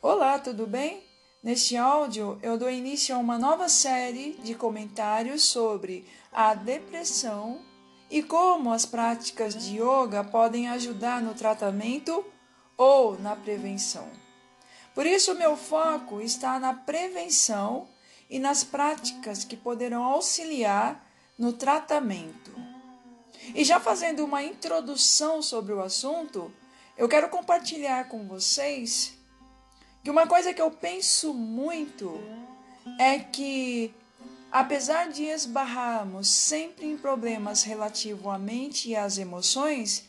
Olá, tudo bem? Neste áudio eu dou início a uma nova série de comentários sobre a depressão e como as práticas de yoga podem ajudar no tratamento ou na prevenção. Por isso, meu foco está na prevenção e nas práticas que poderão auxiliar no tratamento. E já fazendo uma introdução sobre o assunto, eu quero compartilhar com vocês que uma coisa que eu penso muito é que, apesar de esbarrarmos sempre em problemas relativos à mente e às emoções,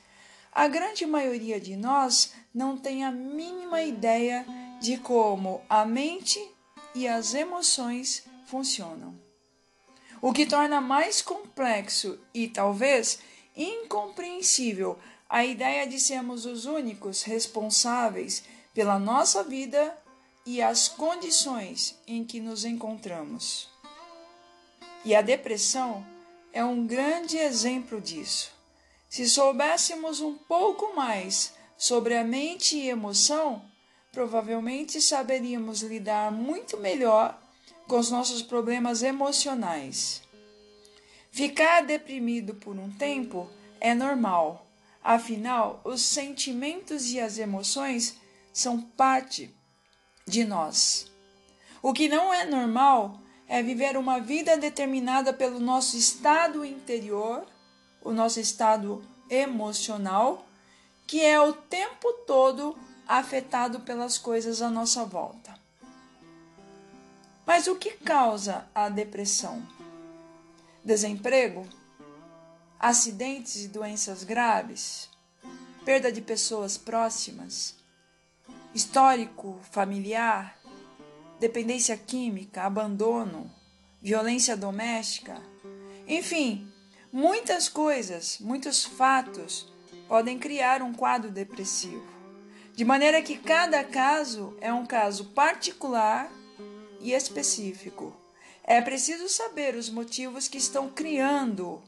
a grande maioria de nós não tem a mínima ideia de como a mente e as emoções funcionam. O que torna mais complexo e talvez incompreensível a ideia de sermos os únicos responsáveis pela nossa vida e as condições em que nos encontramos. E a depressão é um grande exemplo disso. Se soubéssemos um pouco mais sobre a mente e emoção, provavelmente saberíamos lidar muito melhor com os nossos problemas emocionais. Ficar deprimido por um tempo é normal, afinal, os sentimentos e as emoções são parte de nós. O que não é normal é viver uma vida determinada pelo nosso estado interior, o nosso estado emocional, que é o tempo todo afetado pelas coisas à nossa volta. Mas o que causa a depressão? Desemprego? Acidentes e doenças graves? Perda de pessoas próximas? Histórico familiar? Dependência química? Abandono? Violência doméstica? Enfim, muitas coisas, muitos fatos podem criar um quadro depressivo. De maneira que cada caso é um caso particular e específico. É preciso saber os motivos que estão criando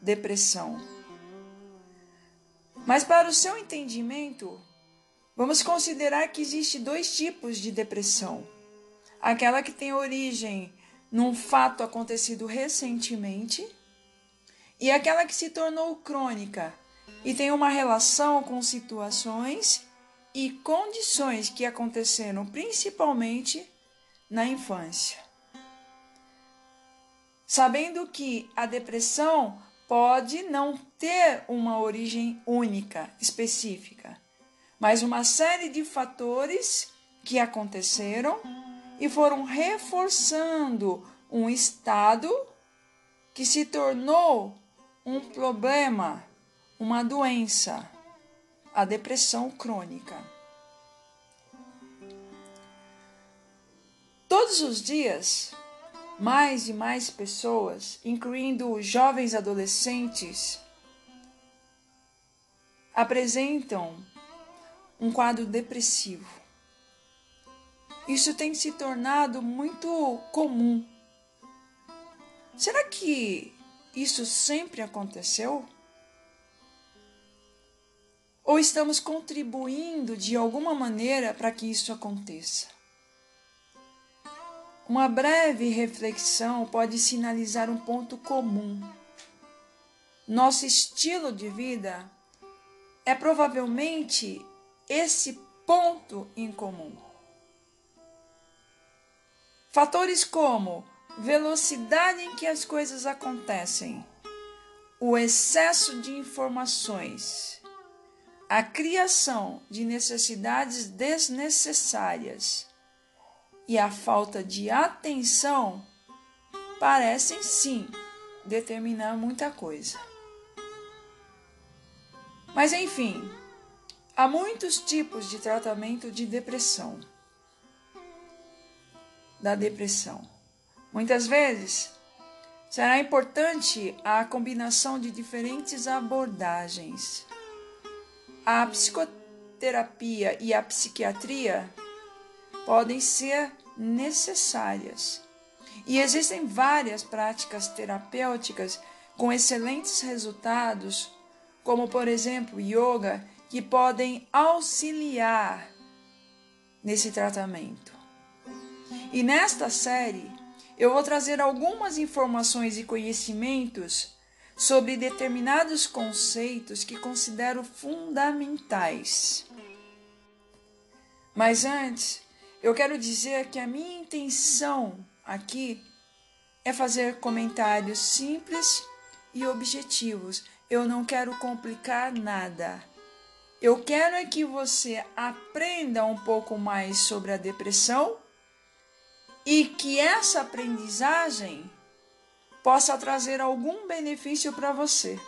depressão. Mas para o seu entendimento, vamos considerar que existe dois tipos de depressão. Aquela que tem origem num fato acontecido recentemente e aquela que se tornou crônica e tem uma relação com situações e condições que aconteceram principalmente na infância. Sabendo que a depressão pode não ter uma origem única, específica, mas uma série de fatores que aconteceram e foram reforçando um estado que se tornou um problema, uma doença a depressão crônica. Todos os dias, mais e mais pessoas, incluindo jovens adolescentes, apresentam um quadro depressivo. Isso tem se tornado muito comum. Será que isso sempre aconteceu? Ou estamos contribuindo de alguma maneira para que isso aconteça? Uma breve reflexão pode sinalizar um ponto comum. Nosso estilo de vida é provavelmente esse ponto em comum. Fatores como velocidade em que as coisas acontecem, o excesso de informações, a criação de necessidades desnecessárias e a falta de atenção parecem sim determinar muita coisa. Mas enfim, há muitos tipos de tratamento de depressão. Da depressão. Muitas vezes será importante a combinação de diferentes abordagens a psicoterapia e a psiquiatria podem ser necessárias. E existem várias práticas terapêuticas com excelentes resultados, como por exemplo yoga, que podem auxiliar nesse tratamento. E nesta série, eu vou trazer algumas informações e conhecimentos sobre determinados conceitos que considero fundamentais. Mas antes, eu quero dizer que a minha intenção aqui é fazer comentários simples e objetivos. Eu não quero complicar nada. Eu quero é que você aprenda um pouco mais sobre a depressão e que essa aprendizagem possa trazer algum benefício para você.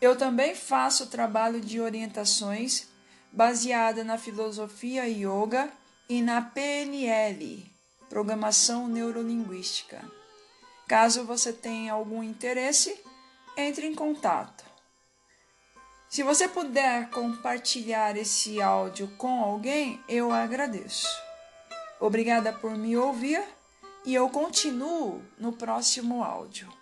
Eu também faço trabalho de orientações baseada na filosofia yoga e na PNL, Programação Neurolinguística. Caso você tenha algum interesse, entre em contato. Se você puder compartilhar esse áudio com alguém, eu agradeço. Obrigada por me ouvir e eu continuo no próximo áudio.